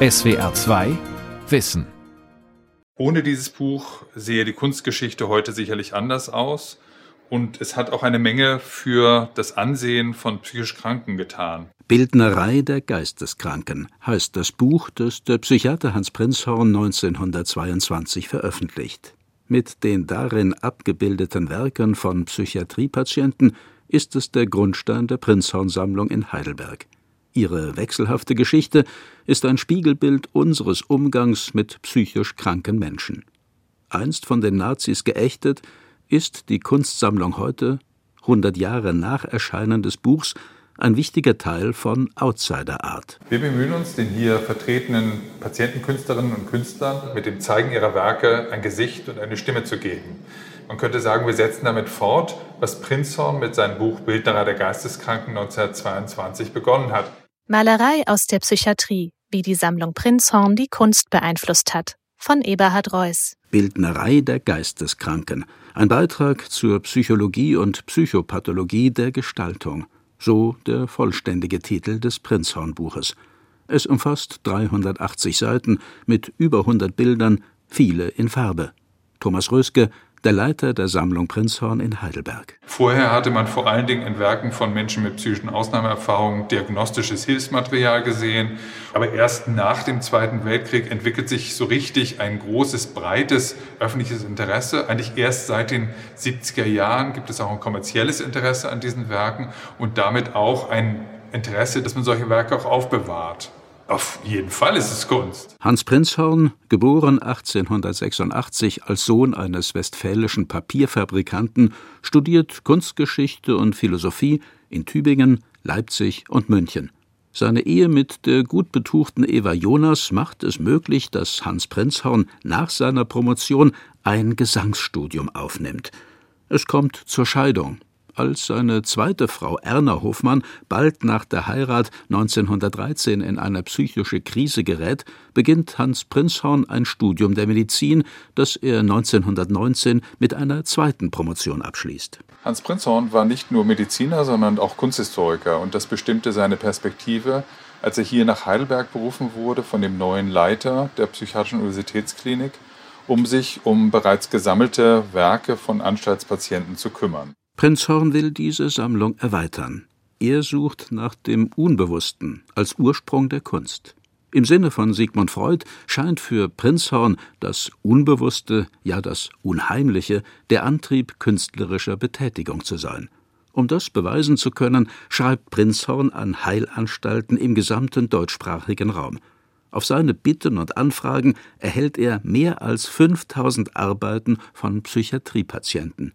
SWR 2 Wissen. Ohne dieses Buch sehe die Kunstgeschichte heute sicherlich anders aus. Und es hat auch eine Menge für das Ansehen von psychisch Kranken getan. Bildnerei der Geisteskranken heißt das Buch, das der Psychiater Hans Prinzhorn 1922 veröffentlicht. Mit den darin abgebildeten Werken von Psychiatriepatienten ist es der Grundstein der Prinzhorn-Sammlung in Heidelberg. Ihre wechselhafte Geschichte ist ein Spiegelbild unseres Umgangs mit psychisch kranken Menschen. Einst von den Nazis geächtet, ist die Kunstsammlung heute, 100 Jahre nach Erscheinen des Buchs, ein wichtiger Teil von Outsider Art. Wir bemühen uns, den hier vertretenen Patientenkünstlerinnen und Künstlern mit dem Zeigen ihrer Werke ein Gesicht und eine Stimme zu geben. Man könnte sagen, wir setzen damit fort, was Prinzhorn mit seinem Buch Bildnerer der Geisteskranken 1922 begonnen hat. Malerei aus der Psychiatrie, wie die Sammlung Prinzhorn die Kunst beeinflusst hat, von Eberhard Reuss. Bildnerei der Geisteskranken, ein Beitrag zur Psychologie und Psychopathologie der Gestaltung, so der vollständige Titel des Prinzhorn-Buches. Es umfasst 380 Seiten mit über 100 Bildern, viele in Farbe. Thomas Röske, der Leiter der Sammlung Prinzhorn in Heidelberg. Vorher hatte man vor allen Dingen in Werken von Menschen mit psychischen Ausnahmeerfahrungen diagnostisches Hilfsmaterial gesehen. Aber erst nach dem Zweiten Weltkrieg entwickelt sich so richtig ein großes, breites öffentliches Interesse. Eigentlich erst seit den 70er Jahren gibt es auch ein kommerzielles Interesse an diesen Werken und damit auch ein Interesse, dass man solche Werke auch aufbewahrt. Auf jeden Fall ist es Kunst. Hans Prinzhorn, geboren 1886 als Sohn eines westfälischen Papierfabrikanten, studiert Kunstgeschichte und Philosophie in Tübingen, Leipzig und München. Seine Ehe mit der gut betuchten Eva Jonas macht es möglich, dass Hans Prinzhorn nach seiner Promotion ein Gesangsstudium aufnimmt. Es kommt zur Scheidung als seine zweite Frau Erna Hofmann bald nach der Heirat 1913 in eine psychische Krise gerät, beginnt Hans Prinzhorn ein Studium der Medizin, das er 1919 mit einer zweiten Promotion abschließt. Hans Prinzhorn war nicht nur Mediziner, sondern auch Kunsthistoriker und das bestimmte seine Perspektive, als er hier nach Heidelberg berufen wurde von dem neuen Leiter der Psychiatrischen Universitätsklinik, um sich um bereits gesammelte Werke von Anstaltspatienten zu kümmern. Prinzhorn will diese Sammlung erweitern. Er sucht nach dem Unbewussten als Ursprung der Kunst. Im Sinne von Sigmund Freud scheint für Prinzhorn das Unbewusste, ja das Unheimliche, der Antrieb künstlerischer Betätigung zu sein. Um das beweisen zu können, schreibt Prinzhorn an Heilanstalten im gesamten deutschsprachigen Raum. Auf seine Bitten und Anfragen erhält er mehr als 5000 Arbeiten von Psychiatriepatienten.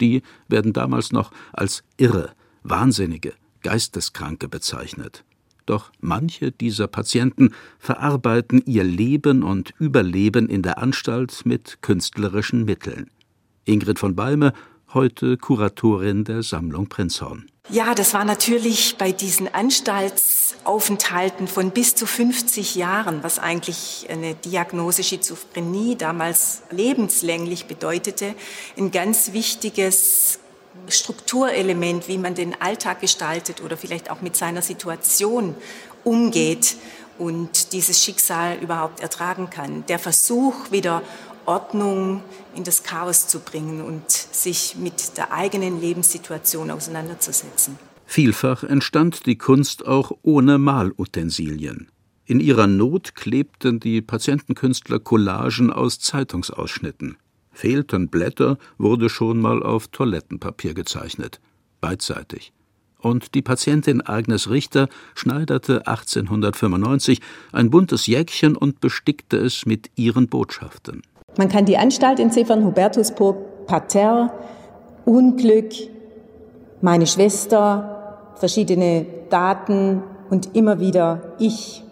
Die werden damals noch als Irre, Wahnsinnige, Geisteskranke bezeichnet. Doch manche dieser Patienten verarbeiten ihr Leben und Überleben in der Anstalt mit künstlerischen Mitteln. Ingrid von Balme heute Kuratorin der Sammlung Prinzhorn. Ja, das war natürlich bei diesen Anstaltsaufenthalten von bis zu 50 Jahren, was eigentlich eine Diagnose Schizophrenie damals lebenslänglich bedeutete, ein ganz wichtiges Strukturelement, wie man den Alltag gestaltet oder vielleicht auch mit seiner Situation umgeht und dieses Schicksal überhaupt ertragen kann. Der Versuch, wieder Ordnung in das Chaos zu bringen und sich mit der eigenen Lebenssituation auseinanderzusetzen. Vielfach entstand die Kunst auch ohne Malutensilien. In ihrer Not klebten die Patientenkünstler Collagen aus Zeitungsausschnitten. Fehlten Blätter, wurde schon mal auf Toilettenpapier gezeichnet. Beidseitig. Und die Patientin Agnes Richter schneiderte 1895 ein buntes Jäckchen und bestickte es mit ihren Botschaften. Man kann die Anstalt entziffern, Hubertusburg, Parterre, Unglück, meine Schwester, verschiedene Daten und immer wieder ich,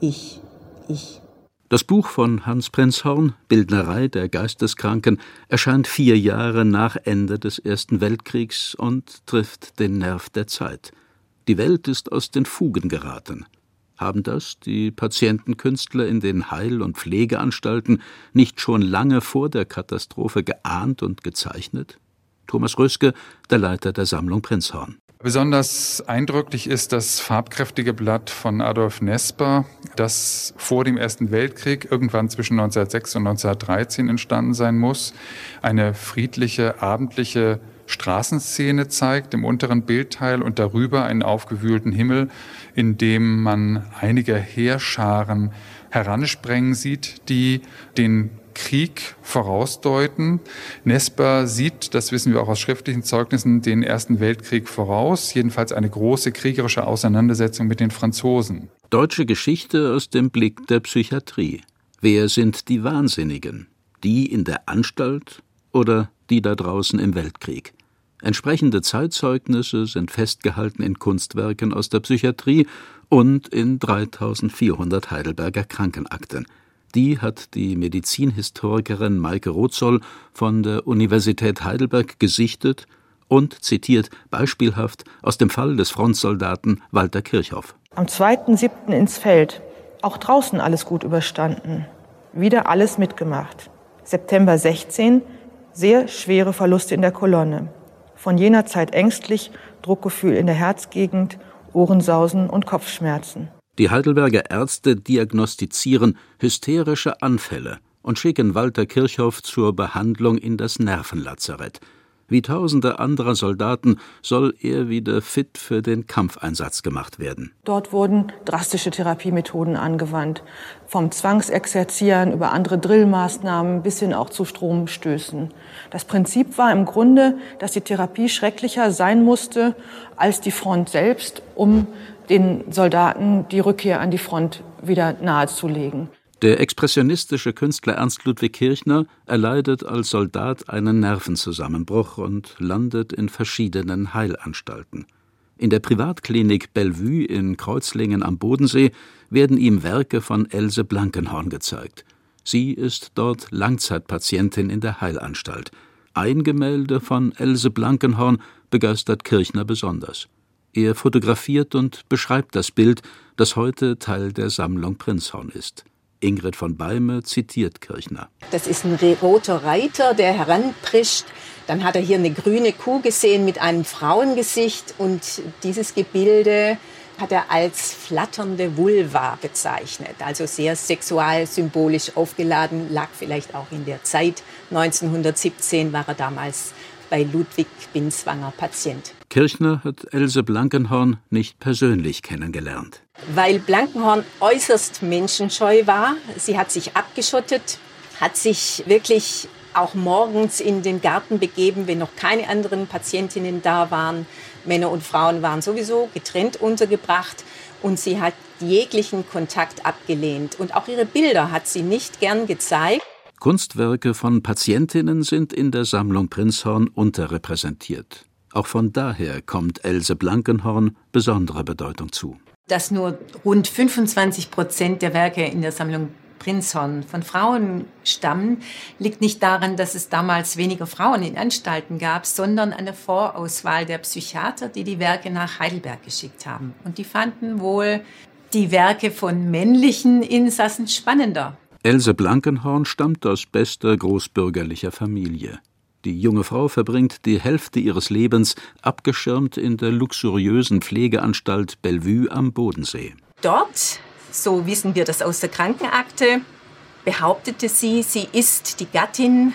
ich, ich. Das Buch von Hans Prinzhorn, Bildnerei der Geisteskranken, erscheint vier Jahre nach Ende des Ersten Weltkriegs und trifft den Nerv der Zeit. Die Welt ist aus den Fugen geraten. Haben das die Patientenkünstler in den Heil- und Pflegeanstalten nicht schon lange vor der Katastrophe geahnt und gezeichnet? Thomas Röske, der Leiter der Sammlung Prinzhorn. Besonders eindrücklich ist das farbkräftige Blatt von Adolf Nesper, das vor dem Ersten Weltkrieg irgendwann zwischen 1906 und 1913 entstanden sein muss. Eine friedliche, abendliche Straßenszene zeigt im unteren Bildteil und darüber einen aufgewühlten Himmel, in dem man einige Heerscharen heransprengen sieht, die den Krieg vorausdeuten. Nesper sieht, das wissen wir auch aus schriftlichen Zeugnissen, den Ersten Weltkrieg voraus, jedenfalls eine große kriegerische Auseinandersetzung mit den Franzosen. Deutsche Geschichte aus dem Blick der Psychiatrie. Wer sind die Wahnsinnigen? Die in der Anstalt oder die da draußen im Weltkrieg? Entsprechende Zeitzeugnisse sind festgehalten in Kunstwerken aus der Psychiatrie und in 3400 Heidelberger Krankenakten. Die hat die Medizinhistorikerin Maike Rotzoll von der Universität Heidelberg gesichtet und zitiert beispielhaft aus dem Fall des Frontsoldaten Walter Kirchhoff. Am 2.7. ins Feld. Auch draußen alles gut überstanden. Wieder alles mitgemacht. September 16. Sehr schwere Verluste in der Kolonne. Von jener Zeit ängstlich, Druckgefühl in der Herzgegend, Ohrensausen und Kopfschmerzen. Die Heidelberger Ärzte diagnostizieren hysterische Anfälle und schicken Walter Kirchhoff zur Behandlung in das Nervenlazarett. Wie tausende anderer Soldaten soll er wieder fit für den Kampfeinsatz gemacht werden. Dort wurden drastische Therapiemethoden angewandt, vom Zwangsexerzieren über andere Drillmaßnahmen bis hin auch zu Stromstößen. Das Prinzip war im Grunde, dass die Therapie schrecklicher sein musste als die Front selbst, um den Soldaten die Rückkehr an die Front wieder nahezulegen. Der expressionistische Künstler Ernst Ludwig Kirchner erleidet als Soldat einen Nervenzusammenbruch und landet in verschiedenen Heilanstalten. In der Privatklinik Bellevue in Kreuzlingen am Bodensee werden ihm Werke von Else Blankenhorn gezeigt. Sie ist dort Langzeitpatientin in der Heilanstalt. Ein Gemälde von Else Blankenhorn begeistert Kirchner besonders. Er fotografiert und beschreibt das Bild, das heute Teil der Sammlung Prinzhorn ist. Ingrid von Beime zitiert Kirchner. Das ist ein roter Reiter, der heranprischt. Dann hat er hier eine grüne Kuh gesehen mit einem Frauengesicht und dieses Gebilde hat er als flatternde Vulva bezeichnet. Also sehr sexualsymbolisch aufgeladen, lag vielleicht auch in der Zeit. 1917 war er damals bei Ludwig Binswanger Patient. Kirchner hat Else Blankenhorn nicht persönlich kennengelernt. Weil Blankenhorn äußerst menschenscheu war. Sie hat sich abgeschottet, hat sich wirklich auch morgens in den Garten begeben, wenn noch keine anderen Patientinnen da waren. Männer und Frauen waren sowieso getrennt untergebracht und sie hat jeglichen Kontakt abgelehnt. Und auch ihre Bilder hat sie nicht gern gezeigt. Kunstwerke von Patientinnen sind in der Sammlung Prinzhorn unterrepräsentiert. Auch von daher kommt Else Blankenhorn besondere Bedeutung zu. Dass nur rund 25 Prozent der Werke in der Sammlung Prinzhorn von Frauen stammen, liegt nicht daran, dass es damals weniger Frauen in Anstalten gab, sondern an der Vorauswahl der Psychiater, die die Werke nach Heidelberg geschickt haben. Und die fanden wohl die Werke von männlichen Insassen spannender. Else Blankenhorn stammt aus bester großbürgerlicher Familie. Die junge Frau verbringt die Hälfte ihres Lebens abgeschirmt in der luxuriösen Pflegeanstalt Bellevue am Bodensee. Dort, so wissen wir das aus der Krankenakte, behauptete sie, sie ist die Gattin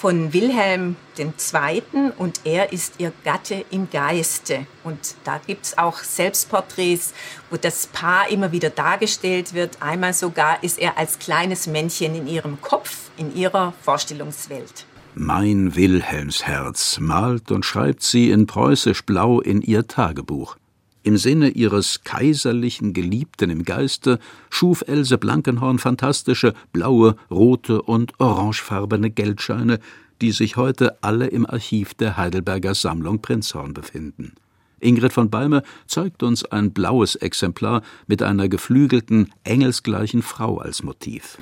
von Wilhelm II. und er ist ihr Gatte im Geiste. Und da gibt es auch Selbstporträts, wo das Paar immer wieder dargestellt wird. Einmal sogar ist er als kleines Männchen in ihrem Kopf, in ihrer Vorstellungswelt. Mein Wilhelmsherz malt und schreibt sie in preußisch Blau in ihr Tagebuch. Im Sinne ihres kaiserlichen Geliebten im Geiste schuf Else Blankenhorn fantastische blaue, rote und orangefarbene Geldscheine, die sich heute alle im Archiv der Heidelberger Sammlung Prinzhorn befinden. Ingrid von Beime zeigt uns ein blaues Exemplar mit einer geflügelten, engelsgleichen Frau als Motiv.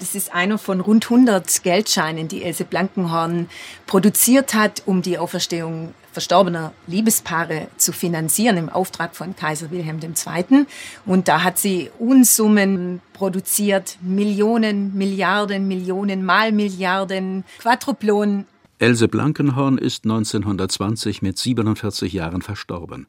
Das ist einer von rund 100 Geldscheinen, die Else Blankenhorn produziert hat, um die Auferstehung verstorbener Liebespaare zu finanzieren im Auftrag von Kaiser Wilhelm II. Und da hat sie Unsummen produziert, Millionen, Milliarden, Millionen, mal Milliarden, Quadruplonen. Else Blankenhorn ist 1920 mit 47 Jahren verstorben.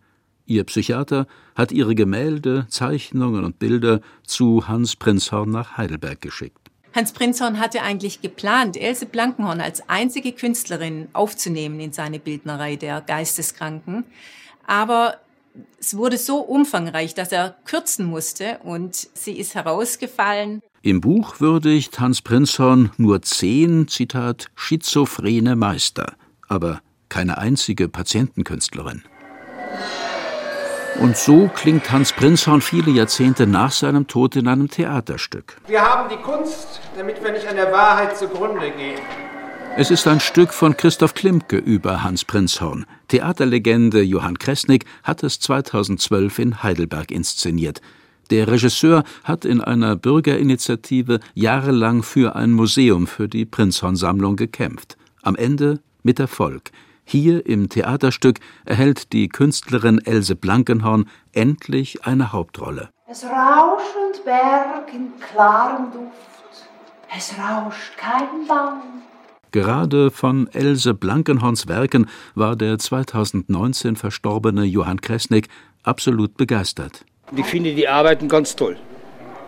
Ihr Psychiater hat ihre Gemälde, Zeichnungen und Bilder zu Hans Prinzhorn nach Heidelberg geschickt. Hans Prinzhorn hatte eigentlich geplant, Else Blankenhorn als einzige Künstlerin aufzunehmen in seine Bildnerei der Geisteskranken. Aber es wurde so umfangreich, dass er kürzen musste und sie ist herausgefallen. Im Buch würdigt Hans Prinzhorn nur zehn, Zitat, schizophrene Meister, aber keine einzige Patientenkünstlerin. Und so klingt Hans Prinzhorn viele Jahrzehnte nach seinem Tod in einem Theaterstück. Wir haben die Kunst, damit wir nicht an der Wahrheit zugrunde gehen. Es ist ein Stück von Christoph Klimke über Hans Prinzhorn. Theaterlegende Johann Kresnik hat es 2012 in Heidelberg inszeniert. Der Regisseur hat in einer Bürgerinitiative jahrelang für ein Museum für die Prinzhorn-Sammlung gekämpft. Am Ende mit Erfolg. Hier im Theaterstück erhält die Künstlerin Else Blankenhorn endlich eine Hauptrolle. Es rauschend Berg in klarem Duft, es rauscht kein Baum. Gerade von Else Blankenhorns Werken war der 2019 verstorbene Johann Kresnik absolut begeistert. Ich finde die Arbeiten ganz toll.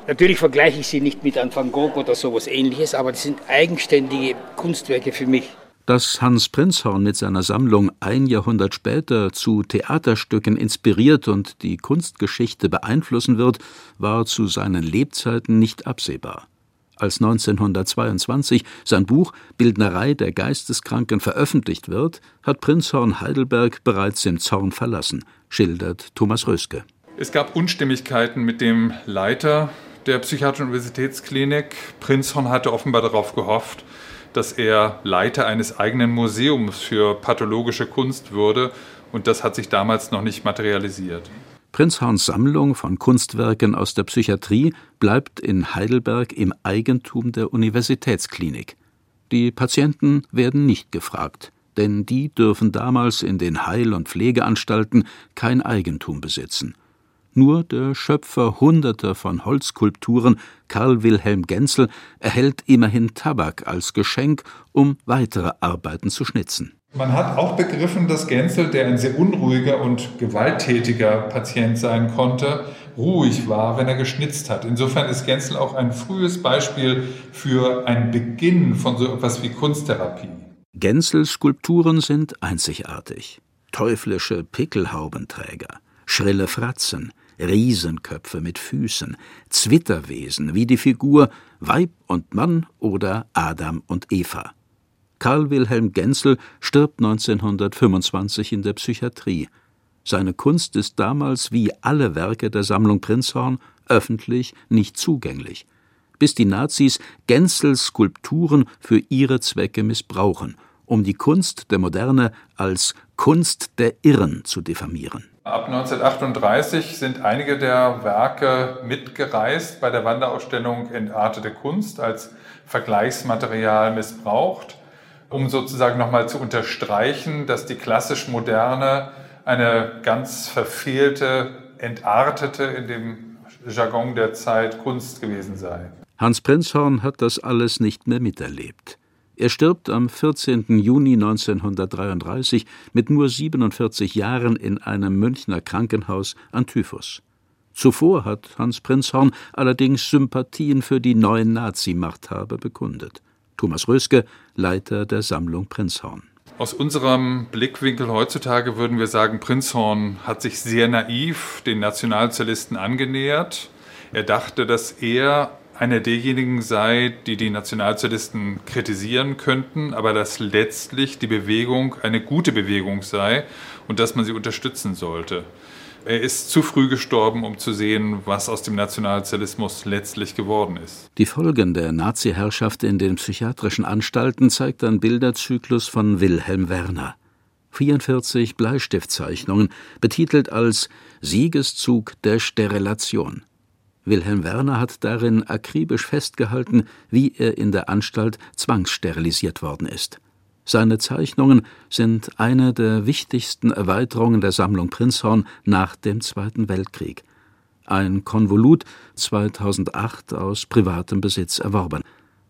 Natürlich vergleiche ich sie nicht mit einem Van Gogh oder sowas ähnliches, aber das sind eigenständige Kunstwerke für mich. Dass Hans Prinzhorn mit seiner Sammlung ein Jahrhundert später zu Theaterstücken inspiriert und die Kunstgeschichte beeinflussen wird, war zu seinen Lebzeiten nicht absehbar. Als 1922 sein Buch Bildnerei der Geisteskranken veröffentlicht wird, hat Prinzhorn Heidelberg bereits im Zorn verlassen, schildert Thomas Röske. Es gab Unstimmigkeiten mit dem Leiter der Psychiatrischen Universitätsklinik. Prinzhorn hatte offenbar darauf gehofft, dass er Leiter eines eigenen Museums für pathologische Kunst würde, und das hat sich damals noch nicht materialisiert. Prinzhorns Sammlung von Kunstwerken aus der Psychiatrie bleibt in Heidelberg im Eigentum der Universitätsklinik. Die Patienten werden nicht gefragt, denn die dürfen damals in den Heil- und Pflegeanstalten kein Eigentum besitzen. Nur der Schöpfer hunderter von Holzskulpturen, Karl Wilhelm Genzel, erhält immerhin Tabak als Geschenk, um weitere Arbeiten zu schnitzen. Man hat auch begriffen, dass Genzel, der ein sehr unruhiger und gewalttätiger Patient sein konnte, ruhig war, wenn er geschnitzt hat. Insofern ist Genzel auch ein frühes Beispiel für einen Beginn von so etwas wie Kunsttherapie. Genzels Skulpturen sind einzigartig. Teuflische Pickelhaubenträger, schrille Fratzen, Riesenköpfe mit Füßen, Zwitterwesen wie die Figur Weib und Mann oder Adam und Eva. Karl Wilhelm Genzel stirbt 1925 in der Psychiatrie. Seine Kunst ist damals wie alle Werke der Sammlung Prinzhorn öffentlich nicht zugänglich, bis die Nazis Genzels Skulpturen für ihre Zwecke missbrauchen, um die Kunst der Moderne als Kunst der Irren zu diffamieren. Ab 1938 sind einige der Werke mitgereist bei der Wanderausstellung Entartete Kunst als Vergleichsmaterial missbraucht, um sozusagen nochmal zu unterstreichen, dass die klassisch moderne eine ganz verfehlte, entartete in dem Jargon der Zeit Kunst gewesen sei. Hans Prinzhorn hat das alles nicht mehr miterlebt. Er stirbt am 14. Juni 1933 mit nur 47 Jahren in einem Münchner Krankenhaus an Typhus. Zuvor hat Hans Prinzhorn allerdings Sympathien für die neuen Nazi-Machthaber bekundet. Thomas Röske, Leiter der Sammlung Prinzhorn. Aus unserem Blickwinkel heutzutage würden wir sagen, Prinzhorn hat sich sehr naiv den Nationalsozialisten angenähert. Er dachte, dass er einer derjenigen sei, die die Nationalsozialisten kritisieren könnten, aber dass letztlich die Bewegung eine gute Bewegung sei und dass man sie unterstützen sollte. Er ist zu früh gestorben, um zu sehen, was aus dem Nationalsozialismus letztlich geworden ist. Die Folgen der Nazi-Herrschaft in den psychiatrischen Anstalten zeigt ein Bilderzyklus von Wilhelm Werner. 44 Bleistiftzeichnungen, betitelt als Siegeszug der Sterilation. Wilhelm Werner hat darin akribisch festgehalten, wie er in der Anstalt zwangssterilisiert worden ist. Seine Zeichnungen sind eine der wichtigsten Erweiterungen der Sammlung Prinzhorn nach dem Zweiten Weltkrieg. Ein Konvolut 2008 aus privatem Besitz erworben.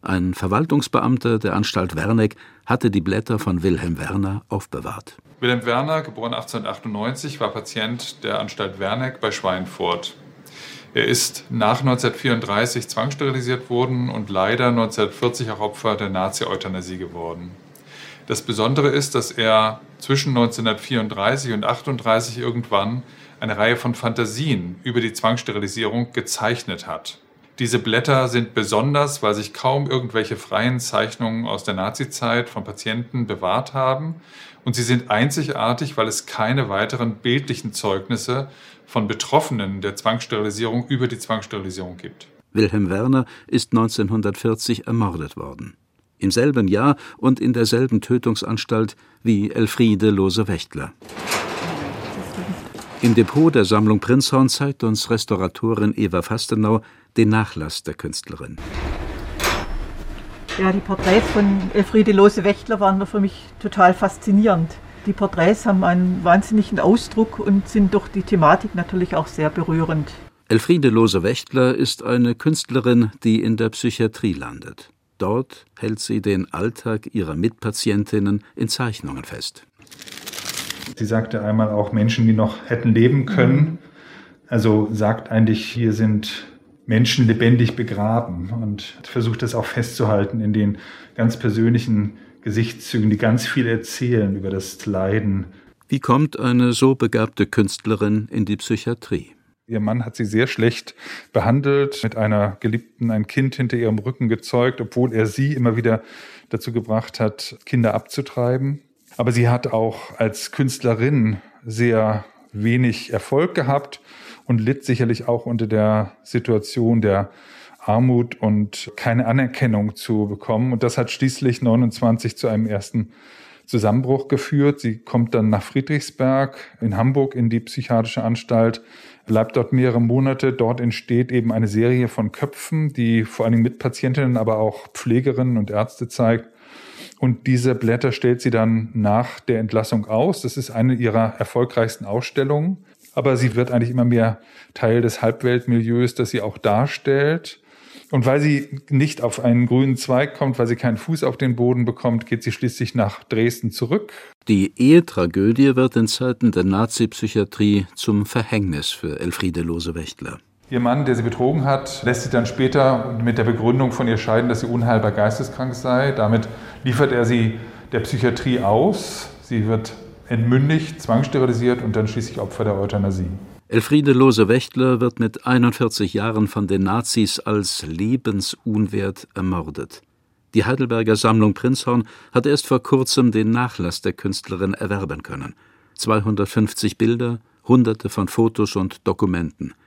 Ein Verwaltungsbeamter der Anstalt Werneck hatte die Blätter von Wilhelm Werner aufbewahrt. Wilhelm Werner, geboren 1898, war Patient der Anstalt Werneck bei Schweinfurt. Er ist nach 1934 zwangssterilisiert worden und leider 1940 auch Opfer der Nazi-Euthanasie geworden. Das Besondere ist, dass er zwischen 1934 und 1938 irgendwann eine Reihe von Fantasien über die Zwangssterilisierung gezeichnet hat. Diese Blätter sind besonders, weil sich kaum irgendwelche freien Zeichnungen aus der Nazizeit von Patienten bewahrt haben. Und sie sind einzigartig, weil es keine weiteren bildlichen Zeugnisse von Betroffenen der Zwangssterilisierung über die Zwangssterilisierung gibt. Wilhelm Werner ist 1940 ermordet worden. Im selben Jahr und in derselben Tötungsanstalt wie Elfriede Lose-Wächtler. Im Depot der Sammlung Prinzhorn zeigt uns Restauratorin Eva Fastenau den Nachlass der Künstlerin. Ja, die Porträts von Elfriede Lose-Wächtler waren für mich total faszinierend. Die Porträts haben einen wahnsinnigen Ausdruck und sind durch die Thematik natürlich auch sehr berührend. Elfriede Lose-Wächtler ist eine Künstlerin, die in der Psychiatrie landet. Dort hält sie den Alltag ihrer Mitpatientinnen in Zeichnungen fest. Sie sagte einmal auch Menschen, die noch hätten leben können. Also sagt eigentlich, hier sind Menschen lebendig begraben und versucht das auch festzuhalten in den ganz persönlichen Gesichtszügen, die ganz viel erzählen über das Leiden. Wie kommt eine so begabte Künstlerin in die Psychiatrie? Ihr Mann hat sie sehr schlecht behandelt, mit einer Geliebten ein Kind hinter ihrem Rücken gezeugt, obwohl er sie immer wieder dazu gebracht hat, Kinder abzutreiben. Aber sie hat auch als Künstlerin sehr wenig Erfolg gehabt und litt sicherlich auch unter der Situation der Armut und keine Anerkennung zu bekommen. Und das hat schließlich 29 zu einem ersten Zusammenbruch geführt. Sie kommt dann nach Friedrichsberg in Hamburg in die psychiatrische Anstalt, bleibt dort mehrere Monate. Dort entsteht eben eine Serie von Köpfen, die vor allen Dingen Mitpatientinnen, aber auch Pflegerinnen und Ärzte zeigt. Und diese Blätter stellt sie dann nach der Entlassung aus. Das ist eine ihrer erfolgreichsten Ausstellungen. Aber sie wird eigentlich immer mehr Teil des Halbweltmilieus, das sie auch darstellt. Und weil sie nicht auf einen grünen Zweig kommt, weil sie keinen Fuß auf den Boden bekommt, geht sie schließlich nach Dresden zurück. Die Ehetragödie wird in Zeiten der Nazi-Psychiatrie zum Verhängnis für Elfriede Lose-Wächtler. Ihr Mann, der sie betrogen hat, lässt sie dann später mit der Begründung von ihr scheiden, dass sie unheilbar geisteskrank sei. Damit liefert er sie der Psychiatrie aus. Sie wird entmündigt, zwangssterilisiert und dann schließlich Opfer der Euthanasie. Elfriede Lose-Wächtler wird mit 41 Jahren von den Nazis als lebensunwert ermordet. Die Heidelberger Sammlung Prinzhorn hat erst vor kurzem den Nachlass der Künstlerin erwerben können. 250 Bilder, Hunderte von Fotos und Dokumenten –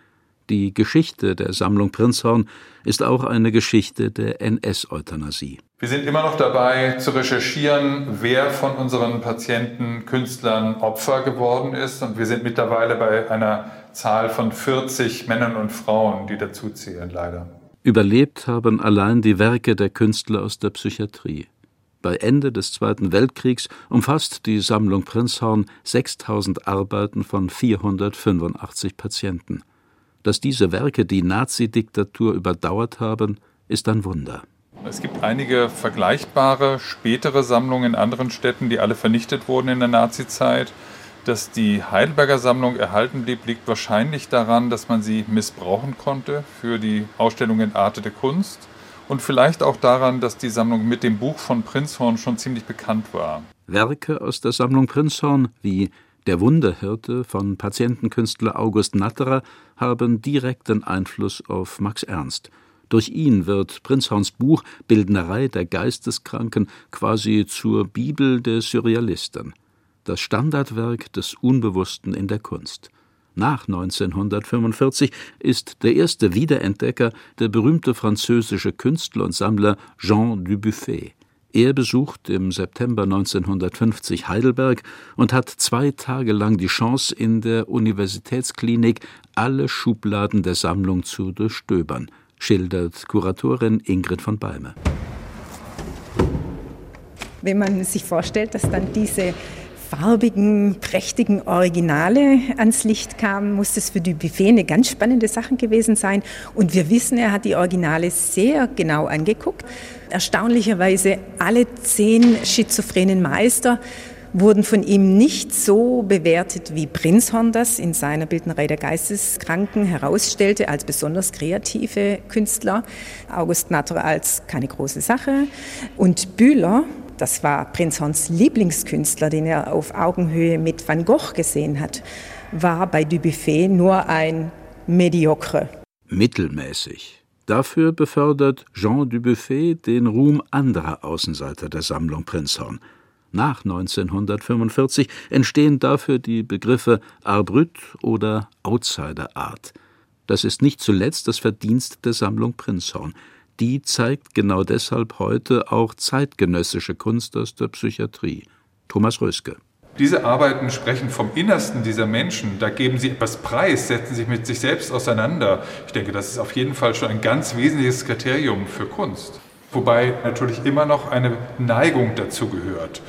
die Geschichte der Sammlung Prinzhorn ist auch eine Geschichte der NS-Euthanasie. Wir sind immer noch dabei zu recherchieren, wer von unseren Patienten, Künstlern Opfer geworden ist. Und wir sind mittlerweile bei einer Zahl von 40 Männern und Frauen, die dazu zählen, leider. Überlebt haben allein die Werke der Künstler aus der Psychiatrie. Bei Ende des Zweiten Weltkriegs umfasst die Sammlung Prinzhorn 6000 Arbeiten von 485 Patienten. Dass diese Werke die Nazidiktatur überdauert haben, ist ein Wunder. Es gibt einige vergleichbare spätere Sammlungen in anderen Städten, die alle vernichtet wurden in der Nazizeit. Dass die Heidelberger Sammlung erhalten blieb, liegt wahrscheinlich daran, dass man sie missbrauchen konnte für die Ausstellung in Arte der Kunst und vielleicht auch daran, dass die Sammlung mit dem Buch von Prinzhorn schon ziemlich bekannt war. Werke aus der Sammlung Prinzhorn wie der Wunderhirte von Patientenkünstler August Natterer haben direkten Einfluss auf Max Ernst. Durch ihn wird Prinzhorns Buch Bildnerei der Geisteskranken quasi zur Bibel der Surrealisten, das Standardwerk des Unbewussten in der Kunst. Nach 1945 ist der erste Wiederentdecker der berühmte französische Künstler und Sammler Jean Dubuffet. Er besucht im September 1950 Heidelberg und hat zwei Tage lang die Chance, in der Universitätsklinik alle Schubladen der Sammlung zu durchstöbern, schildert Kuratorin Ingrid von Balme. Wenn man sich vorstellt, dass dann diese farbigen, prächtigen Originale ans Licht kamen, muss das für Dubuffet eine ganz spannende Sache gewesen sein. Und wir wissen, er hat die Originale sehr genau angeguckt. Erstaunlicherweise alle zehn schizophrenen Meister wurden von ihm nicht so bewertet, wie Prinzhorn das in seiner Bildnerei der Geisteskranken herausstellte, als besonders kreative Künstler. August Natter als keine große Sache. Und Bühler, das war Prinzhorns Lieblingskünstler, den er auf Augenhöhe mit Van Gogh gesehen hat, war bei Dubuffet nur ein Mediocre. Mittelmäßig. Dafür befördert Jean Dubuffet den Ruhm anderer Außenseiter der Sammlung Prinzhorn – nach 1945 entstehen dafür die Begriffe Arbrüt oder Outsider Art. Das ist nicht zuletzt das Verdienst der Sammlung Prinzhorn. Die zeigt genau deshalb heute auch zeitgenössische Kunst aus der Psychiatrie. Thomas Röske. Diese Arbeiten sprechen vom Innersten dieser Menschen. Da geben sie etwas preis, setzen sich mit sich selbst auseinander. Ich denke, das ist auf jeden Fall schon ein ganz wesentliches Kriterium für Kunst. Wobei natürlich immer noch eine Neigung dazu gehört.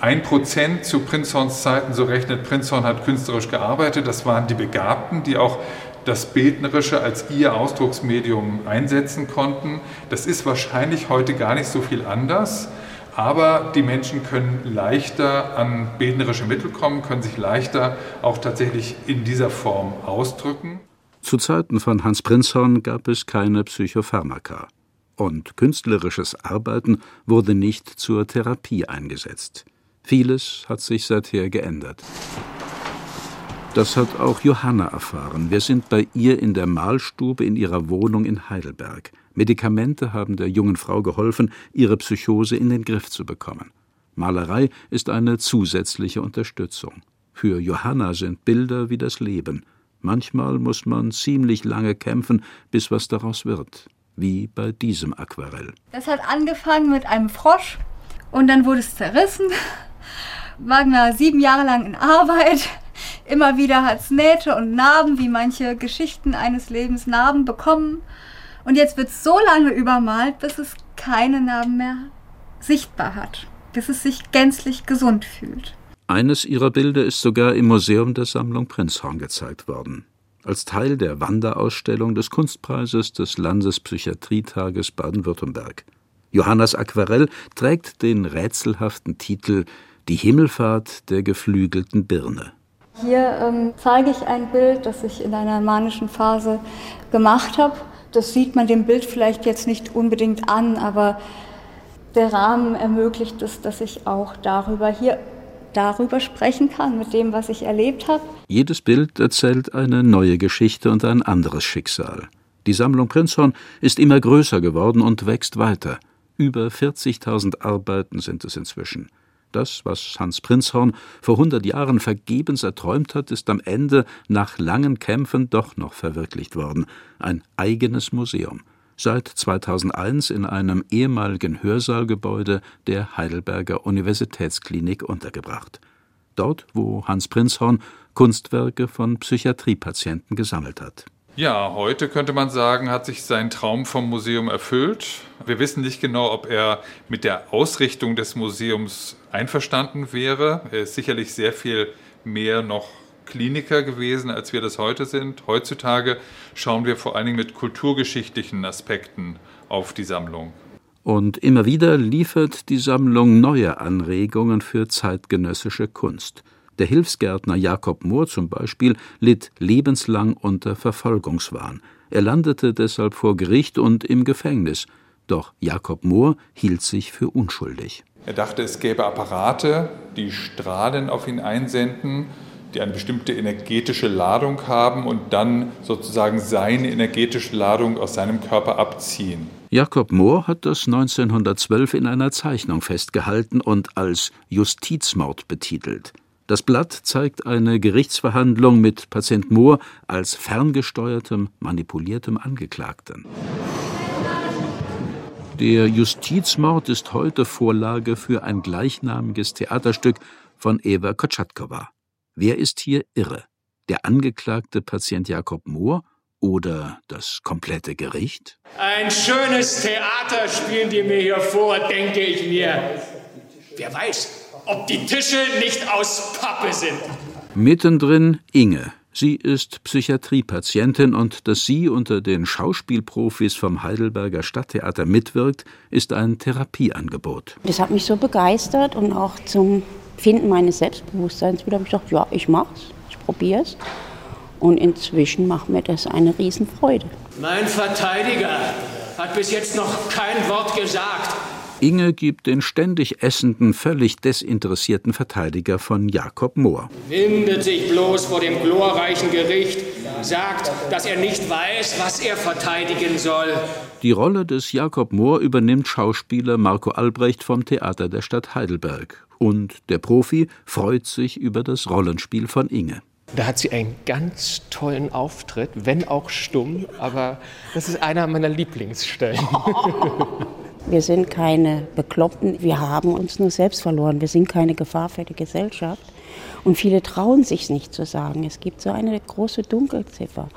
Ein Prozent zu Prinzhorns Zeiten, so rechnet Prinzhorn, hat künstlerisch gearbeitet. Das waren die Begabten, die auch das Bildnerische als ihr Ausdrucksmedium einsetzen konnten. Das ist wahrscheinlich heute gar nicht so viel anders. Aber die Menschen können leichter an bildnerische Mittel kommen, können sich leichter auch tatsächlich in dieser Form ausdrücken. Zu Zeiten von Hans Prinzhorn gab es keine Psychopharmaka und künstlerisches Arbeiten wurde nicht zur Therapie eingesetzt. Vieles hat sich seither geändert. Das hat auch Johanna erfahren. Wir sind bei ihr in der Malstube in ihrer Wohnung in Heidelberg. Medikamente haben der jungen Frau geholfen, ihre Psychose in den Griff zu bekommen. Malerei ist eine zusätzliche Unterstützung. Für Johanna sind Bilder wie das Leben. Manchmal muss man ziemlich lange kämpfen, bis was daraus wird wie bei diesem Aquarell. Das hat angefangen mit einem Frosch und dann wurde es zerrissen. Wagner sieben Jahre lang in Arbeit. Immer wieder hat es Nähte und Narben, wie manche Geschichten eines Lebens Narben bekommen. Und jetzt wird es so lange übermalt, bis es keine Narben mehr sichtbar hat, bis es sich gänzlich gesund fühlt. Eines ihrer Bilder ist sogar im Museum der Sammlung Prinzhorn gezeigt worden als Teil der Wanderausstellung des Kunstpreises des Landespsychiatrietages Baden-Württemberg. Johannas Aquarell trägt den rätselhaften Titel Die Himmelfahrt der geflügelten Birne. Hier ähm, zeige ich ein Bild, das ich in einer manischen Phase gemacht habe. Das sieht man dem Bild vielleicht jetzt nicht unbedingt an, aber der Rahmen ermöglicht es, dass ich auch darüber hier darüber sprechen kann, mit dem, was ich erlebt habe. Jedes Bild erzählt eine neue Geschichte und ein anderes Schicksal. Die Sammlung Prinzhorn ist immer größer geworden und wächst weiter. Über 40.000 Arbeiten sind es inzwischen. Das, was Hans Prinzhorn vor 100 Jahren vergebens erträumt hat, ist am Ende nach langen Kämpfen doch noch verwirklicht worden. Ein eigenes Museum seit 2001 in einem ehemaligen Hörsaalgebäude der Heidelberger Universitätsklinik untergebracht. Dort, wo Hans Prinzhorn Kunstwerke von Psychiatriepatienten gesammelt hat. Ja, heute könnte man sagen, hat sich sein Traum vom Museum erfüllt. Wir wissen nicht genau, ob er mit der Ausrichtung des Museums einverstanden wäre. Er ist sicherlich sehr viel mehr noch Kliniker gewesen, als wir das heute sind. Heutzutage schauen wir vor allen Dingen mit kulturgeschichtlichen Aspekten auf die Sammlung. Und immer wieder liefert die Sammlung neue Anregungen für zeitgenössische Kunst. Der Hilfsgärtner Jakob Mohr zum Beispiel litt lebenslang unter Verfolgungswahn. Er landete deshalb vor Gericht und im Gefängnis. Doch Jakob Mohr hielt sich für unschuldig. Er dachte, es gäbe Apparate, die Strahlen auf ihn einsenden die eine bestimmte energetische Ladung haben und dann sozusagen seine energetische Ladung aus seinem Körper abziehen. Jakob Mohr hat das 1912 in einer Zeichnung festgehalten und als Justizmord betitelt. Das Blatt zeigt eine Gerichtsverhandlung mit Patient Mohr als ferngesteuertem, manipuliertem Angeklagten. Der Justizmord ist heute Vorlage für ein gleichnamiges Theaterstück von Eva Kotschatkowa. Wer ist hier irre? Der angeklagte Patient Jakob Mohr oder das komplette Gericht? Ein schönes Theater spielen die mir hier vor, denke ich mir. Wer weiß, ob die Tische nicht aus Pappe sind. Mittendrin Inge. Sie ist Psychiatriepatientin und dass sie unter den Schauspielprofis vom Heidelberger Stadttheater mitwirkt, ist ein Therapieangebot. Das hat mich so begeistert und auch zum Finden meines Selbstbewusstseins wieder habe ich gedacht, ja, ich mach's, ich probier's. Und inzwischen macht mir das eine Riesenfreude. Mein Verteidiger hat bis jetzt noch kein Wort gesagt. Inge gibt den ständig essenden, völlig desinteressierten Verteidiger von Jakob Mohr. Windet sich bloß vor dem glorreichen Gericht, sagt, dass er nicht weiß, was er verteidigen soll. Die Rolle des Jakob Mohr übernimmt Schauspieler Marco Albrecht vom Theater der Stadt Heidelberg. Und der Profi freut sich über das Rollenspiel von Inge. Da hat sie einen ganz tollen Auftritt, wenn auch stumm, aber das ist einer meiner Lieblingsstellen. Wir sind keine Bekloppten, wir haben uns nur selbst verloren. Wir sind keine Gefahr für die Gesellschaft. Und viele trauen sich nicht zu sagen. Es gibt so eine große Dunkelziffer.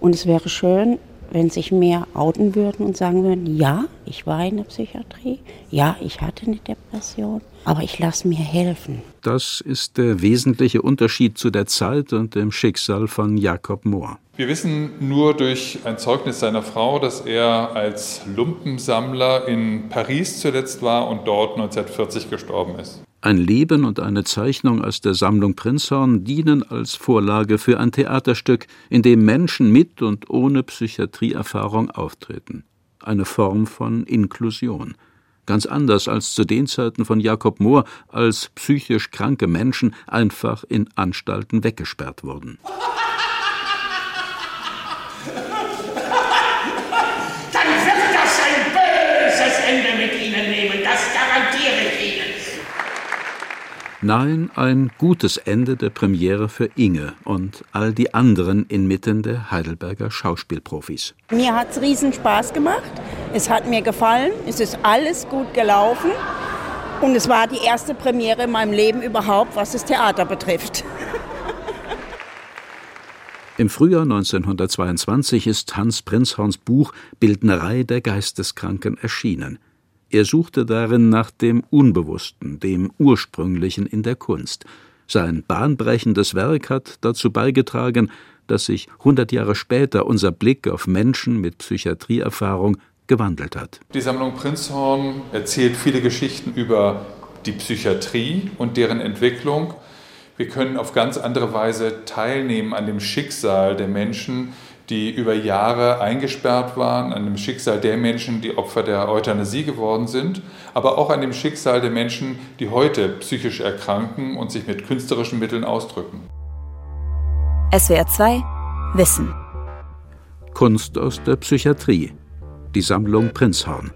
Und es wäre schön, wenn sich mehr outen würden und sagen würden, ja, ich war in der Psychiatrie, ja, ich hatte eine Depression, aber ich lasse mir helfen. Das ist der wesentliche Unterschied zu der Zeit und dem Schicksal von Jakob Mohr. Wir wissen nur durch ein Zeugnis seiner Frau, dass er als Lumpensammler in Paris zuletzt war und dort 1940 gestorben ist. Ein Leben und eine Zeichnung aus der Sammlung Prinzhorn dienen als Vorlage für ein Theaterstück, in dem Menschen mit und ohne Psychiatrieerfahrung auftreten. Eine Form von Inklusion. Ganz anders als zu den Zeiten von Jakob Mohr, als psychisch kranke Menschen einfach in Anstalten weggesperrt wurden. Dann wird das ein böses Ende mit Ihnen nehmen, das garantiere ich Ihnen. Nein, ein gutes Ende der Premiere für Inge und all die anderen inmitten der Heidelberger Schauspielprofis. Mir hat es riesen Spaß gemacht. Es hat mir gefallen. Es ist alles gut gelaufen. Und es war die erste Premiere in meinem Leben überhaupt, was das Theater betrifft. Im Frühjahr 1922 ist Hans Prinzhorns Buch Bildnerei der Geisteskranken erschienen. Er suchte darin nach dem Unbewussten, dem Ursprünglichen in der Kunst. Sein bahnbrechendes Werk hat dazu beigetragen, dass sich hundert Jahre später unser Blick auf Menschen mit Psychiatrieerfahrung gewandelt hat. Die Sammlung Prinzhorn erzählt viele Geschichten über die Psychiatrie und deren Entwicklung. Wir können auf ganz andere Weise teilnehmen an dem Schicksal der Menschen, die über Jahre eingesperrt waren, an dem Schicksal der Menschen, die Opfer der Euthanasie geworden sind, aber auch an dem Schicksal der Menschen, die heute psychisch erkranken und sich mit künstlerischen Mitteln ausdrücken. SWR 2 Wissen Kunst aus der Psychiatrie. Die Sammlung Prinzhorn.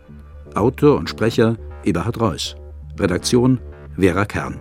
Autor und Sprecher Eberhard Reuss. Redaktion Vera Kern.